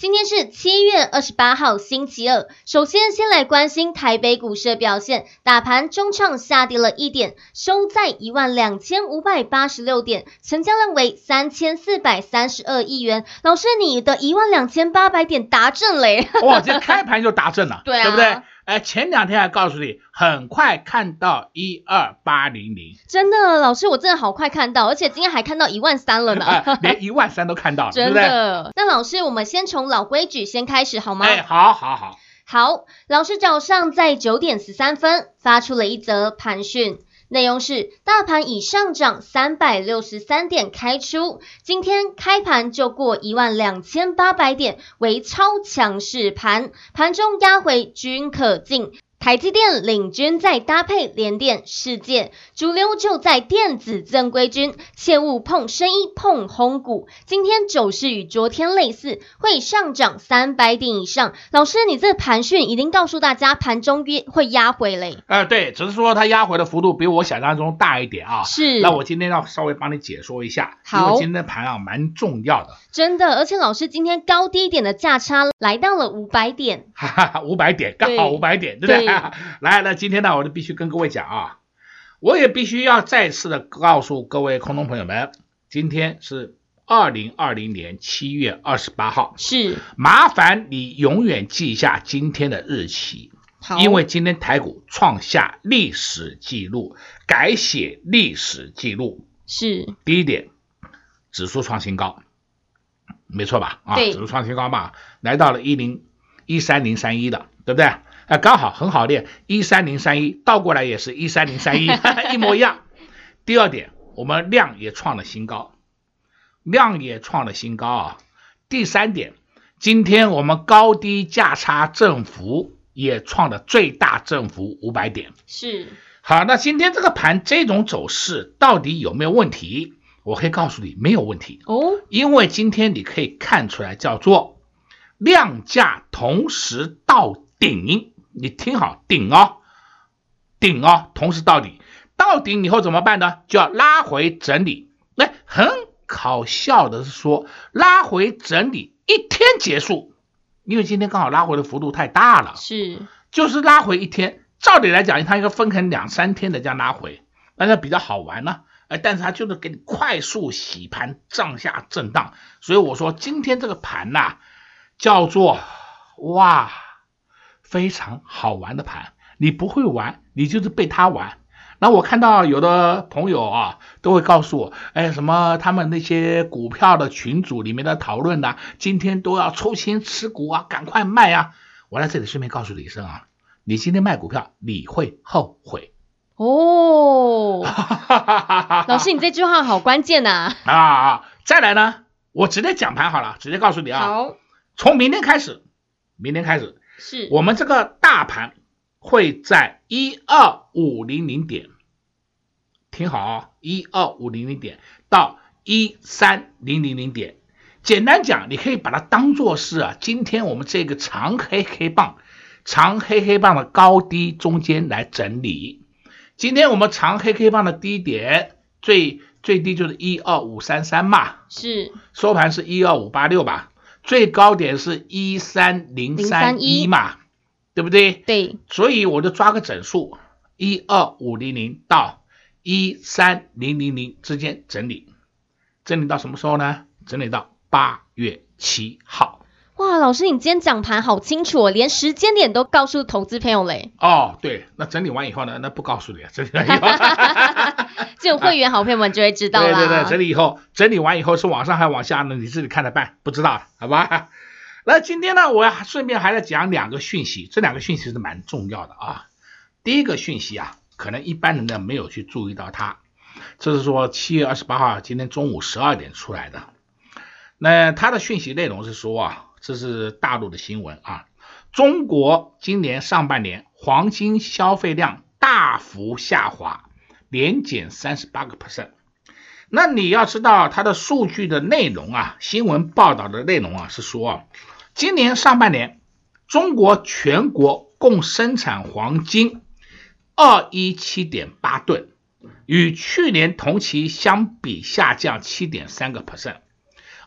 今天是七月二十八号，星期二。首先，先来关心台北股市的表现。打盘中创下跌了一点，收在一万两千五百八十六点，成交量为三千四百三十二亿元。老师，你的一万两千八百点达阵嘞！哇，这开盘就达阵了，对啊，对不对？哎，前两天还告诉你，很快看到一二八零零，真的，老师，我真的好快看到，而且今天还看到一万三了呢，哎、连一万三都看到了，真的。对对，那老师，我们先从老规矩先开始好吗？哎，好，好，好，好。老师早上在九点十三分发出了一则盘讯。内容是大盘已上涨三百六十三点开出，今天开盘就过一万两千八百点，为超强势盘，盘中压回均可进。台积电领军，再搭配联电、世界，主流就在电子正规军，切勿碰生意、碰轰股。今天走势与昨天类似，会上涨三百点以上。老师，你这盘讯已经告诉大家，盘中约会压回嘞。呃，对，只是说它压回的幅度比我想象中大一点啊。是。那我今天要稍微帮你解说一下，好，因为今天盘啊蛮重要的。真的，而且老师今天高低点的价差来到了五百点，哈哈，五百点，刚好五百点，对，对不对？来，那今天呢，我就必须跟各位讲啊，我也必须要再次的告诉各位空中朋友们，今天是二零二零年七月二十八号，是，麻烦你永远记一下今天的日期，好，因为今天台股创下历史记录，改写历史记录，是，第一点，指数创新高，没错吧？啊，指数创新高嘛，来到了一零一三零三一的，对不对？啊，刚好很好练，一三零三一倒过来也是一三零三一，一模一样。第二点，我们量也创了新高，量也创了新高啊。第三点，今天我们高低价差振幅也创了最大振幅五百点。是。好，那今天这个盘这种走势到底有没有问题？我可以告诉你，没有问题哦，因为今天你可以看出来，叫做量价同时到顶。你听好，顶哦，顶哦，同时到底，到底以后怎么办呢？就要拉回整理。那很搞笑的是说，拉回整理一天结束，因为今天刚好拉回的幅度太大了，是，就是拉回一天。照理来讲，它应该分成两三天的这样拉回，那就比较好玩呢。哎，但是它就是给你快速洗盘，上下震荡。所以我说今天这个盘呐、啊，叫做哇。非常好玩的盘，你不会玩，你就是被他玩。那我看到有的朋友啊，都会告诉我，哎，什么他们那些股票的群组里面的讨论呐，今天都要抽签持股啊，赶快卖啊！我在这里顺便告诉你一声啊，你今天卖股票，你会后悔哦。老师，你这句话好关键呐！啊，再来呢，我直接讲盘好了，直接告诉你啊，好，从明天开始，明天开始。是我们这个大盘会在一二五零零点，听好啊，一二五零零点到一三零零零点。简单讲，你可以把它当做是啊，今天我们这个长黑黑棒，长黑黑棒的高低中间来整理。今天我们长黑黑棒的低点最最低就是一二五三三嘛，是收盘是一二五八六吧。最高点是一三零三一嘛，对不对？对，所以我就抓个整数，一二五零零到一三零零零之间整理，整理到什么时候呢？整理到八月七号。哇，老师，你今天讲盘好清楚哦，连时间点都告诉投资朋友嘞。哦，对，那整理完以后呢？那不告诉你，整理完以后，只有会员好朋友们就会知道了。对对对，整理以后，整理完以后是往上还是往下呢？你自己看着办，不知道，好吧？那今天呢，我要顺便还要讲两个讯息，这两个讯息是蛮重要的啊。第一个讯息啊，可能一般人呢没有去注意到它，这是说七月二十八号今天中午十二点出来的。那它的讯息内容是说啊，这是大陆的新闻啊，中国今年上半年黄金消费量大幅下滑，年减三十八个 percent。那你要知道它的数据的内容啊，新闻报道的内容啊是说，今年上半年中国全国共生产黄金二一七点八吨，与去年同期相比下降七点三个 percent，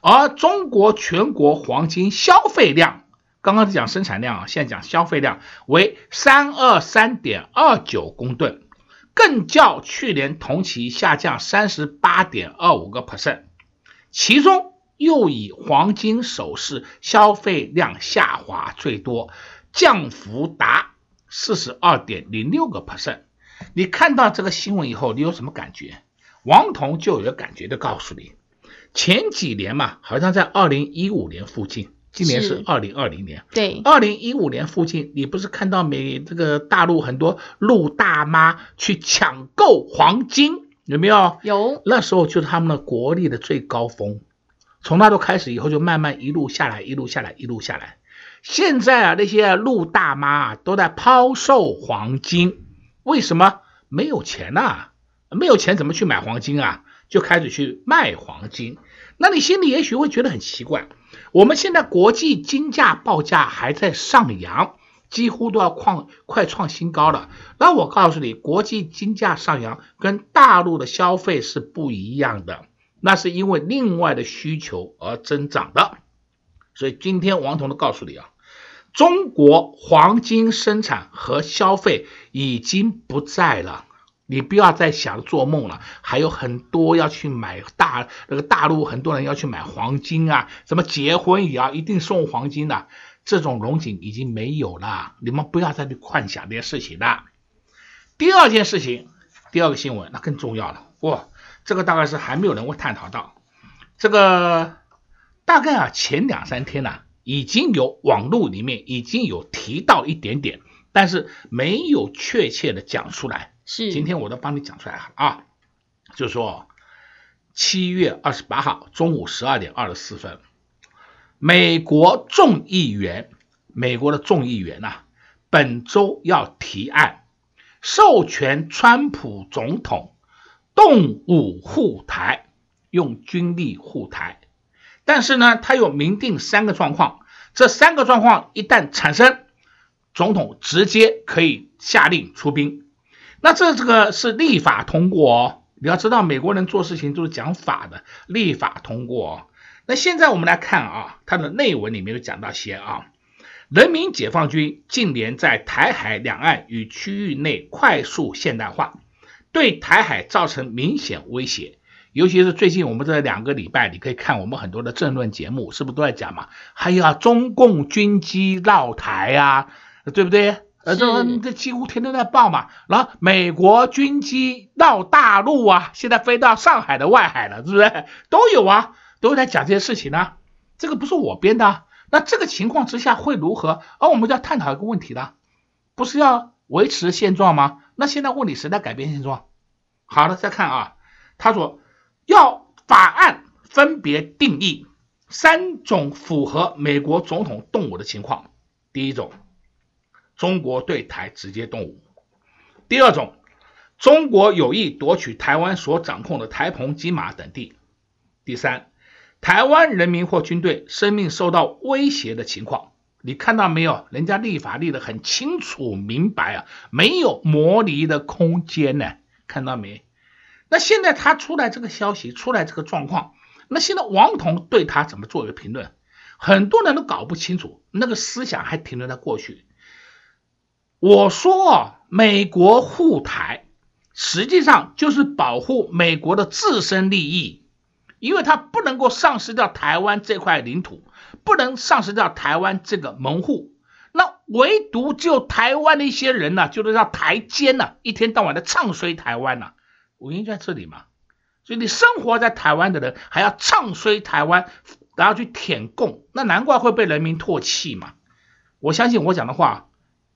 而中国全国黄金消费量，刚刚是讲生产量啊，现在讲消费量为三二三点二九公吨。更较去年同期下降三十八点二五个 percent，其中又以黄金首饰消费量下滑最多，降幅达四十二点零六个 percent。你看到这个新闻以后，你有什么感觉？王彤就有感觉的告诉你，前几年嘛，好像在二零一五年附近。今年是二零二零年，对，二零一五年附近，你不是看到美这个大陆很多陆大妈去抢购黄金，有没有？有，那时候就是他们的国力的最高峰，从那都开始以后就慢慢一路下来，一路下来，一路下来。现在啊，那些陆大妈啊都在抛售黄金，为什么？没有钱呐，没有钱怎么去买黄金啊？就开始去卖黄金。那你心里也许会觉得很奇怪。我们现在国际金价报价还在上扬，几乎都要创快创新高了。那我告诉你，国际金价上扬跟大陆的消费是不一样的，那是因为另外的需求而增长的。所以今天王彤都告诉你啊，中国黄金生产和消费已经不在了。你不要再想做梦了，还有很多要去买大那个大陆很多人要去买黄金啊，什么结婚也要一定送黄金的，这种龙井已经没有了，你们不要再去幻想这些事情了。第二件事情，第二个新闻那更重要了，哇，这个大概是还没有人会探讨到，这个大概啊前两三天呢、已经有网络里面已经有提到一点点，但是没有确切的讲出来。是，今天我都帮你讲出来了啊，就是说七月二十八号中午十二点二十四分，美国众议员，美国的众议员呐、本周要提案授权川普总统动武护台，用军力护台，但是呢，他有明定三个状况，这三个状况一旦产生，总统直接可以下令出兵。那这这个是立法通过哦，你要知道美国人做事情都是讲法的，立法通过哦。那现在我们来看啊，它的内文里面有讲到些啊，人民解放军近年在台海两岸与区域内快速现代化，对台海造成明显威胁。尤其是最近我们这两个礼拜，你可以看我们很多的政论节目，是不是都在讲嘛？还有啊，中共军机绕台啊，对不对？呃，这这几乎天天在报嘛，然后美国军机到大陆啊，现在飞到上海的外海了，是不是？都有啊，都在讲这些事情呢、这个不是我编的，那这个情况之下会如何？而我们就要探讨一个问题了，不是要维持现状吗？那现在问题谁在改变现状？好了，再看啊，他说要法案分别定义三种符合美国总统动武的情况，第一种。中国对台直接动武。第二种，中国有意夺取台湾所掌控的台澎金马等地。第三，台湾人民或军队生命受到威胁的情况。你看到没有？人家立法立得很清楚明白啊，没有模拟的空间呢。看到没？那现在他出来这个消息，出来这个状况，那现在王彤对他怎么做一个评论？很多人都搞不清楚，那个思想还停留在过去。我说，美国护台实际上就是保护美国的自身利益，因为它不能够丧失掉台湾这块领土，不能丧失掉台湾这个门户。那唯独就台湾的一些人呢，就是要台奸呢，一天到晚的唱衰台湾呢，原因在这里嘛。所以你生活在台湾的人还要唱衰台湾，然后去舔共，那难怪会被人民唾弃嘛。我相信我讲的话。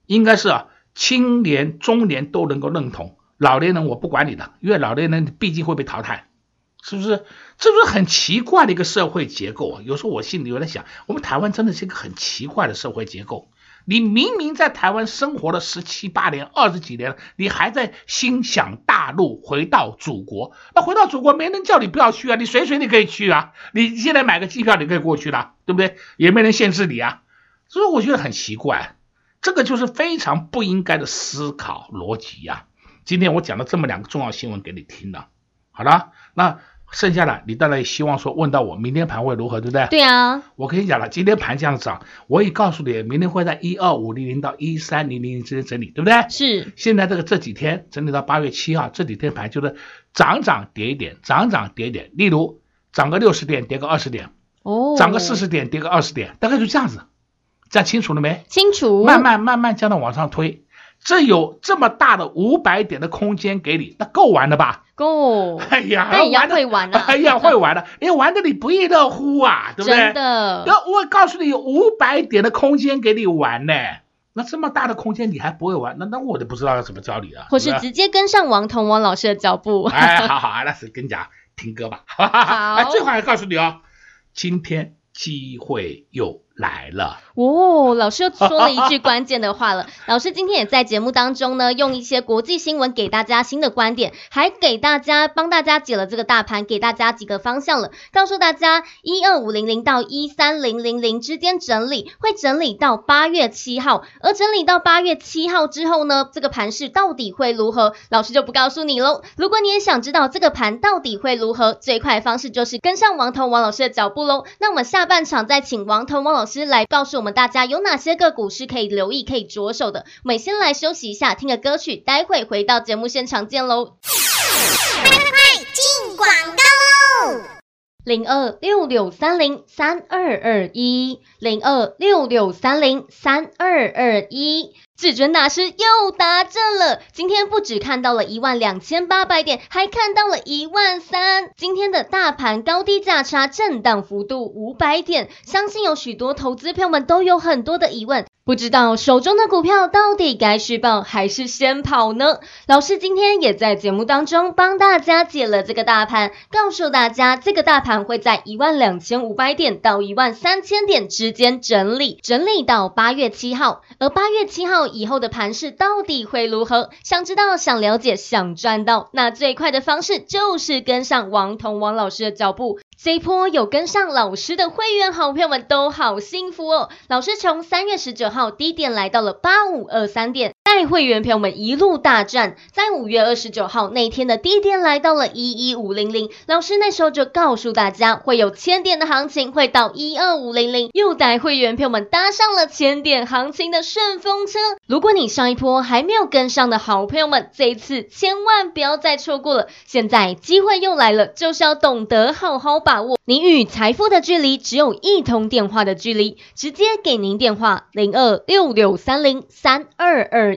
应该是啊，青年、中年都能够认同，老年人我不管你的，因为老年人毕竟会被淘汰，是不是？这是很奇怪的一个社会结构啊！有时候我心里有在想，我们台湾真的是一个很奇怪的社会结构。你明明在台湾生活了十七八年、二十几年了，你还在心想大陆，回到祖国。那回到祖国，没人叫你不要去啊，你随随你可以去啊。你现在买个机票，你可以过去了，对不对？也没人限制你啊。所以我觉得很奇怪，这个就是非常不应该的思考逻辑呀。今天我讲了这么两个重要新闻给你听了，好了，那。剩下的你当然也希望说问到我明天盘会如何，对不对？对啊，我跟你讲了，今天盘这样涨，我也告诉你，明天会在一二五零零到一三零零零之间整理，对不对？是。现在这个这几天整理到八月七号，这几天盘就是涨涨跌一点，涨涨跌一点。例如涨个六十点，跌个二十点，哦，涨个四十点，跌个二十点，大概就这样子，这样清楚了没？清楚。慢慢慢慢将它往上推，这有这么大的五百点的空间给你，那够玩的吧？够，哎呀，那也要会玩了，哎呀，会玩的，因为玩的你不亦乐乎啊，对不对？真的，我告诉你，有五百点的空间给你玩呢，那这么大的空间你还不会玩，那那我就不知道要怎么教你了。或是直接跟上王彤王老师的脚步。哎，好好啊，那是跟你讲听歌吧。好，哎，最后还告诉你哦，今天机会有。来了哦，老师又说了一句关键的话了。老师今天也在节目当中呢，用一些国际新闻给大家新的观点，还给大家帮大家解了这个大盘，给大家几个方向了，告诉大家一二五零零到一三零零零之间整理，会整理到八月七号，而整理到八月七号之后呢，这个盘势到底会如何？老师就不告诉你喽。如果你也想知道这个盘到底会如何，最快的方式就是跟上王彤王老师的脚步喽。那我们下半场再请王彤王老师。师来告诉我们大家有哪些个股是可以留意、可以着手的。我们先来休息一下，听个歌曲，待会回到节目现场见喽！快快快，进广告喽！零二六六三零三二二一，零二六六三零三二二一。至尊大师又达阵了，今天不止看到了一万两千八百点，还看到了一万三。今天的大盘高低价差震荡幅度五百点，相信有许多投资朋友们都有很多的疑问。不知道手中的股票到底该续抱还是先跑呢？老师今天也在节目当中帮大家解了这个大盘，告诉大家这个大盘会在一万两千五百点到一万三千点之间整理，整理到八月七号。而八月七号以后的盘势到底会如何？想知道、想了解、想赚到，那最快的方式就是跟上王彤王老师的脚步。这一波有跟上老师的会员好朋友们都好幸福哦！老师从三月十九号低点来到了八五二三点。带会员朋友们一路大赚，在五月二十九号那天的低点来到了一一五零零，老师那时候就告诉大家会有千点的行情，会到一二五零零，又带会员朋友们搭上了千点行情的顺风车。如果你上一波还没有跟上的好朋友们，这一次千万不要再错过了，现在机会又来了，就是要懂得好好把握。你与财富的距离只有一通电话的距离，直接给您电话零二六六三零三二二。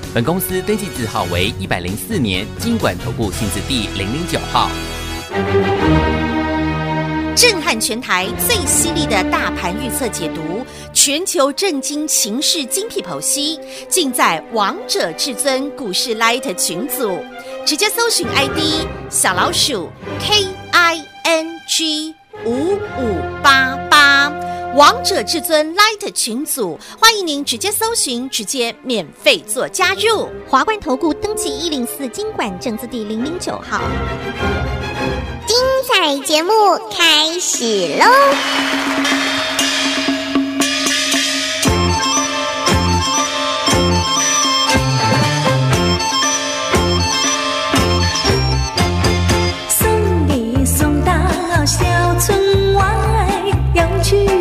本公司登记字号为一百零四年金管投顾新字第零零九号。震撼全台最犀利的大盘预测解读，全球震惊情势精辟剖析，尽在王者至尊股市 Light 群组，直接搜寻 ID 小老鼠 K I N G 五五八八。王者至尊 Light 群组，欢迎您直接搜寻，直接免费做加入。华冠投顾登记一零四经管证字第零零九号。精彩节目开始喽！送你送到小村外，要去。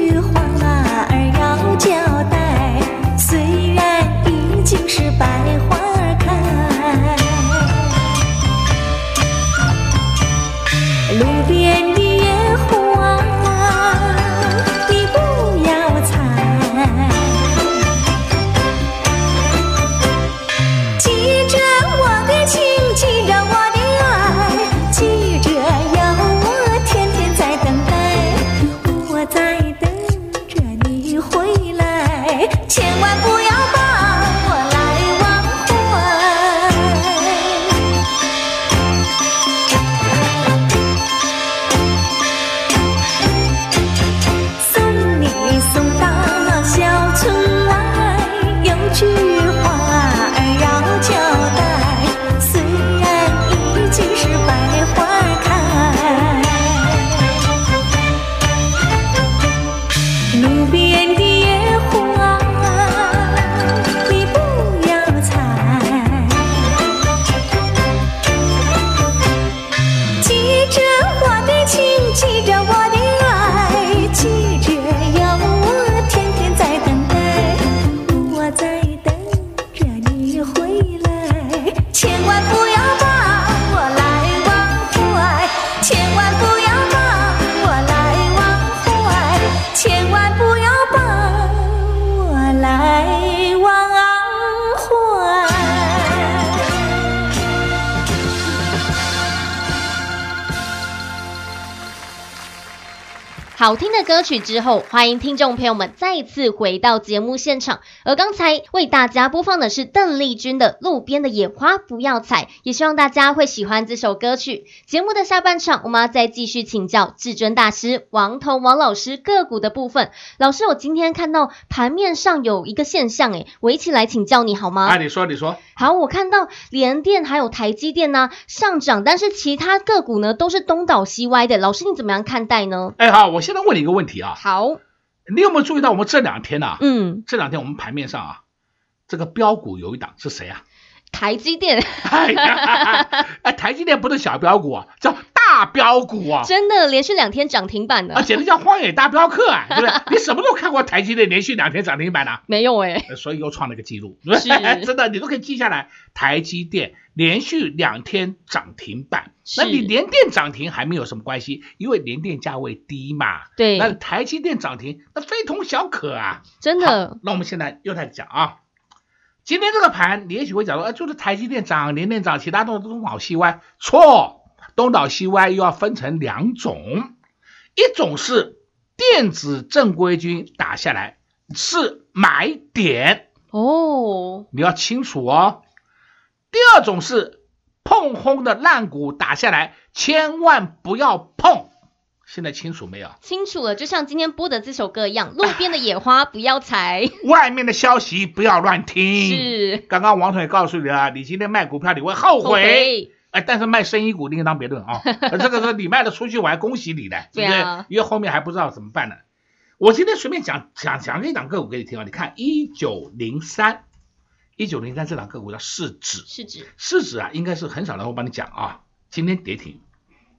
歌曲之后，欢迎听众朋友们再次回到节目现场。而刚才为大家播放的是邓丽君的《路边的野花不要采》，也希望大家会喜欢这首歌曲。节目的下半场，我们要再继续请教至尊大师王彤王老师个股的部分。老师，我今天看到盘面上有一个现象，诶，我一起来请教你好吗？啊，你说，你说。好，我看到联电还有台积电呢上涨，但是其他个股呢都是东倒西歪的。老师，你怎么样看待呢？哎，好，我现在问你一个问题啊。好，你有没有注意到我们这两天啊？嗯，这两天我们盘面上啊，这个标股有一档是谁啊？台积电。哎呀，哎，台积电不是小标股啊，叫大标股啊！真的连续两天涨停板的啊，简直叫荒野大镖客啊，对不对？你什么时候看过台积电连续两天涨停板的？没有哎，所以又创了个记录，是 真的，你都可以记下来。台积电连续两天涨停板，那你连电涨停还没有什么关系，因为连电价位低嘛。对，那台积电涨停，那非同小可啊，真的。那我们现在又开始讲啊，今天这个盘，你也许会讲说，哎，就是台积电涨，联电涨，其他都东倒西歪，错。东倒西歪又要分成两种，一种是电子正规军打下来是买点哦，你要清楚哦。第二种是碰轰的烂股打下来，千万不要碰。现在清楚没有？清楚了，就像今天播的这首歌一样，路边的野花不要采，外面的消息不要乱听。是，刚刚王总也告诉你了，你今天卖股票你会后悔。后悔哎，但是卖生意股另当别论啊！这个是你卖了出去，我还恭喜你呢，对不对？因为后面还不知道怎么办呢。我今天随便讲讲讲一档个股给你听啊！你看一九零三，一九零三这档个股叫市指，市指，市指啊，应该是很少人会帮你讲啊。今天跌停，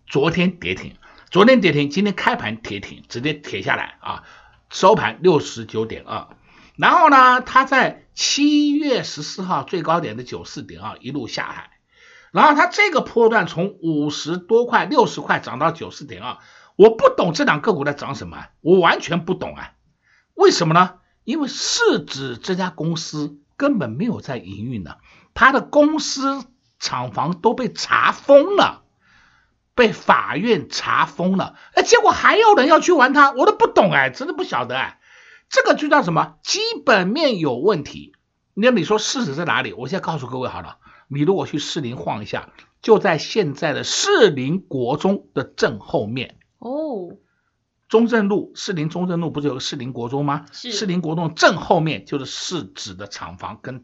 昨天跌停，昨天跌停，今天开盘跌停，直接跌下来啊，收盘六十九点二。然后呢，它在七月十四号最高点的九四点二一路下海。然后它这个波段从五十多块、六十块涨到九十点二，我不懂这两个股在涨什么，我完全不懂啊！为什么呢？因为市值这家公司根本没有在营运的，它的公司厂房都被查封了，被法院查封了，哎，结果还有人要去玩它，我都不懂哎，真的不晓得哎，这个就叫什么？基本面有问题。那你说市值在哪里？我现在告诉各位好了。你如果去士林晃一下，就在现在的士林国中的正后面哦。中正路，士林中正路不是有个士林国中吗？是。士林国中正后面就是市指的厂房跟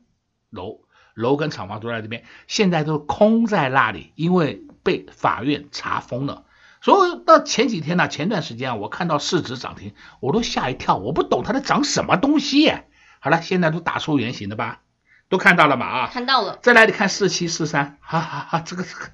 楼，楼跟厂房都在这边，现在都空在那里，因为被法院查封了。所以到前几天呢，前段时间啊，我看到市值涨停，我都吓一跳，我不懂它在涨什么东西。好了，现在都打出原形了吧？都看到了嘛啊，看到了。再来你看四七四三，哈哈哈，这个这个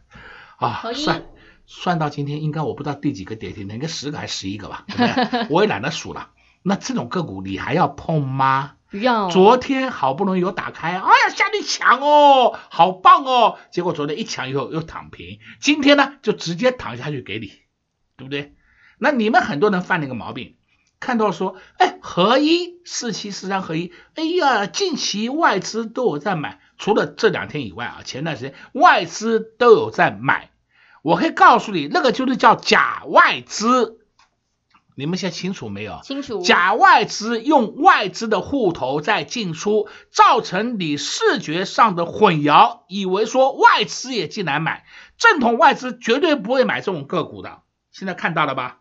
啊，算算到今天应该我不知道第几个跌停，应该十个还是十一个吧，对不对？我也懒得数了。那这种个股你还要碰吗？不要。昨天好不容易有打开，哎呀下去抢哦，好棒哦，结果昨天一抢以后又躺平，今天呢就直接躺下去给你，对不对？那你们很多人犯了一个毛病。看到说，哎，合一四七四三合一，哎呀，近期外资都有在买，除了这两天以外啊，前段时间外资都有在买。我可以告诉你，那个就是叫假外资。你们现在清楚没有？清楚。假外资用外资的户头在进出，造成你视觉上的混淆，以为说外资也进来买，正统外资绝对不会买这种个股的。现在看到了吧？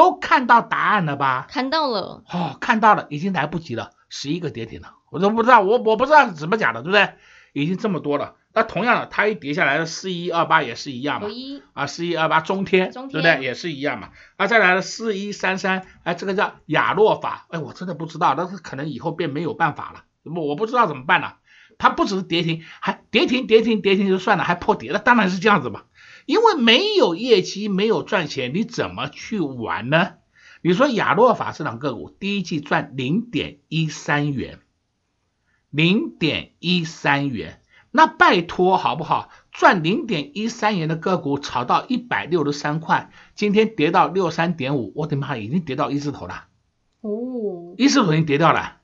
都看到答案了吧？看到了，哦，看到了，已经来不及了，十一个跌停了，我都不知道，我我不知道是怎么讲的，对不对？已经这么多了，那同样的，它一跌下来的四一二八也是一样嘛，啊，四一二八中天，中天。对不对？也是一样嘛，那，再来了四一三三，哎，这个叫亚诺法，哎，我真的不知道，但是可能以后便没有办法了，我我不知道怎么办了，它不只是跌停，还跌停跌停跌停就算了，还破跌了，当然是这样子嘛。因为没有业绩，没有赚钱，你怎么去玩呢？你说亚诺法市场个股第一季赚零点一三元，零点一三元，那拜托好不好？赚零点一三元的个股炒到一百六十三块，今天跌到六三点五，我的妈，已经跌到一字头了。哦，一字头已经跌掉了，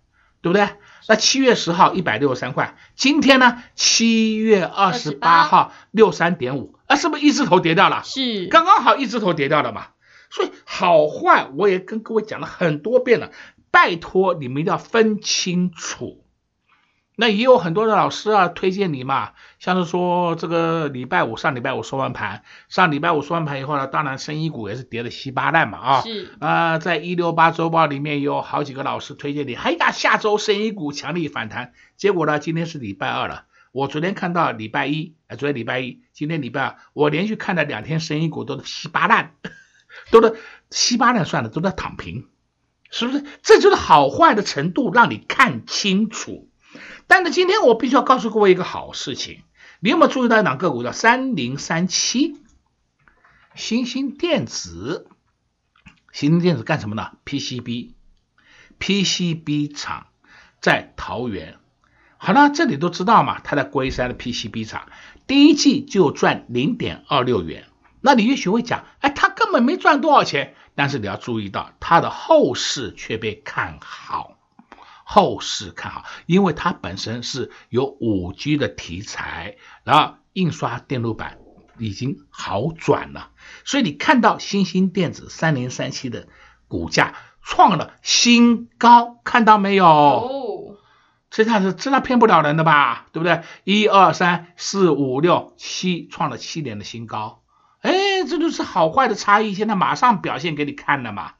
对不对？那七月十号一百六十三块，今天呢？七月二十八号六三点五。啊，是不是一字头跌掉了？是，刚刚好一字头跌掉了嘛。所以好坏我也跟各位讲了很多遍了，拜托你们一定要分清楚。那也有很多的老师啊，推荐你嘛，像是说这个礼拜五上礼拜五收完盘，上礼拜五收完盘以后呢，当然生意股也是跌的稀巴烂嘛啊，是啊、呃，在一六八周报里面有好几个老师推荐你，哎呀，下周生意股强力反弹，结果呢，今天是礼拜二了，我昨天看到礼拜一，哎，昨天礼拜一，今天礼拜二，我连续看了两天生意股都是稀巴烂，都是稀巴烂算了，都在躺平，是不是？这就是好坏的程度，让你看清楚。但是今天我必须要告诉各位一个好事情，你有没有注意到一档个股叫三零三七，新兴电子，新兴电子干什么呢？PCB，PCB 厂在桃园。好了，这里都知道嘛，它在龟山的 PCB 厂，第一季就赚零点二六元。那你也许会讲，哎，它根本没赚多少钱。但是你要注意到，它的后市却被看好。后市看好，因为它本身是有五 G 的题材，然后印刷电路板已经好转了，所以你看到新兴电子三零三七的股价创了新高，看到没有？哦，这下是真的骗不了人的吧？对不对？一二三四五六七，创了七年的新高，哎，这就是好坏的差异，现在马上表现给你看了嘛。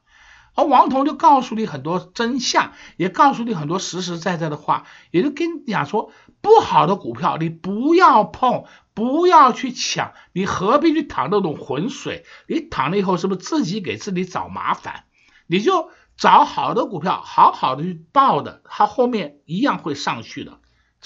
而王彤就告诉你很多真相，也告诉你很多实实在在的话，也就跟你讲说，不好的股票你不要碰，不要去抢，你何必去淌那种浑水？你淌了以后，是不是自己给自己找麻烦？你就找好的股票，好好的去抱的，它后面一样会上去的。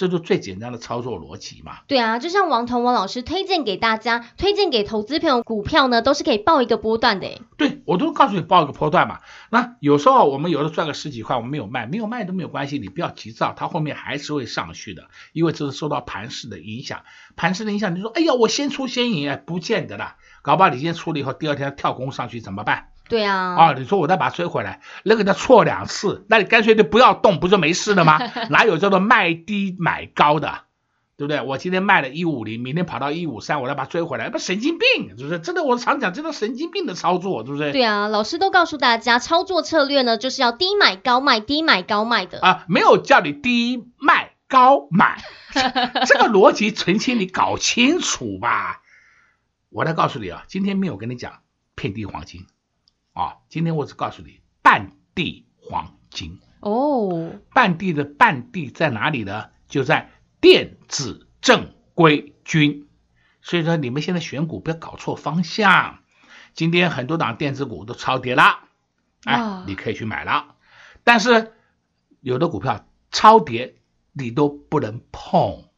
这就最简单的操作逻辑嘛。对啊，就像王彤王老师推荐给大家，推荐给投资朋友股票呢，都是可以报一个波段的。对，我都告诉你报一个波段嘛。那有时候我们有的赚个十几块，我们没有卖，没有卖都没有关系，你不要急躁，它后面还是会上去的，因为这是受到盘势的影响。盘势的影响，你说，哎呀，我先出先赢，不见得啦。搞不好你先出了以后，第二天跳空上去怎么办？对啊，啊，你说我再把它追回来，那个叫错两次，那你干脆就不要动，不就没事了吗？哪有叫做卖低买高的，对不对？我今天卖了一五零，明天跑到一五三，我再把它追回来，不神经病，是不是？真的，我常讲，这个神经病的操作，是不是？对啊，老师都告诉大家，操作策略呢，就是要低买高卖，低买高卖的啊，没有叫你低卖高买，这个逻辑澄清你搞清楚吧。我再告诉你啊，今天没有跟你讲遍地黄金。啊、哦，今天我只告诉你半地黄金哦，半地的半地在哪里呢？就在电子正规军。所以说你们现在选股不要搞错方向。今天很多档电子股都超跌了，哎，哦、你可以去买了。但是有的股票超跌你都不能碰。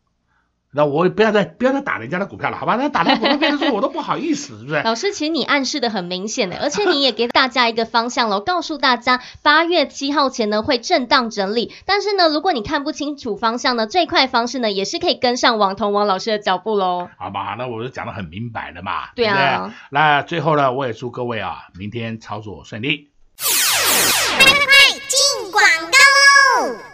那我不要再不要再打人家的股票了，好吧？那打人家股票变成说 我都不好意思，是不是？老师，其实你暗示的很明显的，而且你也给大家一个方向了，告诉大家八月七号前呢会震荡整理。但是呢，如果你看不清楚方向呢，最快方式呢也是可以跟上王彤王老师的脚步喽。好吧，那我就讲得很明白了嘛。对啊。对对，那最后呢，我也祝各位啊，明天操作顺利。快快快，进广告喽！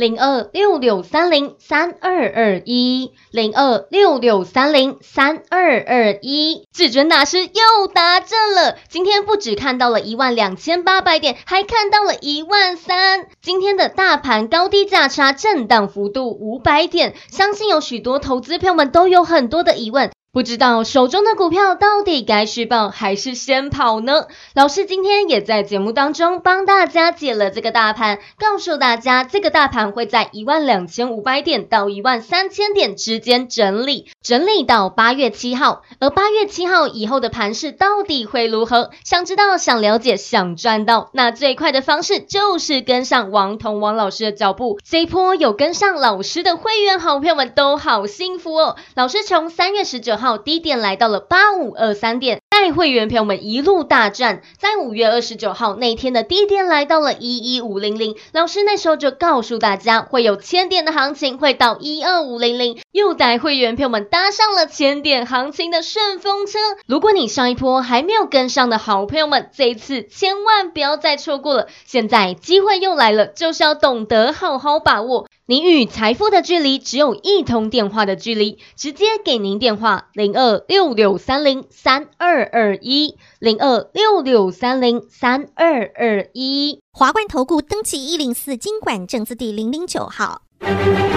零二六六三零三二二一，零二六六三零三二二一，至尊大师又达阵了。今天不只看到了一万两千八百点，还看到了一万三。今天的大盘高低价差震荡幅度五百点，相信有许多投资朋友们都有很多的疑问。不知道手中的股票到底该续报还是先跑呢？老师今天也在节目当中帮大家解了这个大盘，告诉大家这个大盘会在一万两千五百点到一万三千点之间整理，整理到八月七号。而八月七号以后的盘势到底会如何？想知道、想了解、想赚到，那最快的方式就是跟上王彤王老师的脚步。这一波有跟上老师的会员好朋友们都好幸福哦。老师从三月十九号低点来到了八五二三点，带会员朋友们一路大赚。在五月二十九号那天的低点来到了一一五零零，老师那时候就告诉大家会有千点的行情，会到一二五零零，又带会员朋友们搭上了千点行情的顺风车。如果你上一波还没有跟上的好朋友们，这一次千万不要再错过了，现在机会又来了，就是要懂得好好把握。您与财富的距离只有一通电话的距离，直接给您电话零二六六三零三二二一零二六六三零三二二一。华冠投顾登记一零四经管证字第零零九号。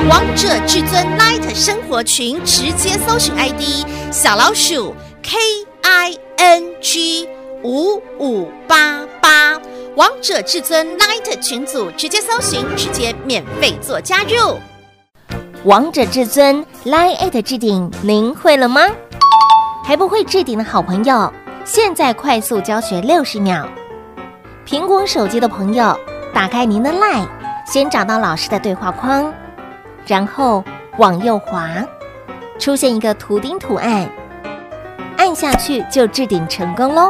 王者至尊 Light 生活群，直接搜寻 ID 小老鼠 K I N G 五五八王者至尊 Light 群组，直接搜寻，直接免费做加入。王者至尊 Light 置顶，您会了吗？还不会置顶的好朋友，现在快速教学六十秒。苹果手机的朋友，打开您的 Light，先找到老师的对话框，然后往右滑，出现一个图钉图案，按下去就置顶成功喽。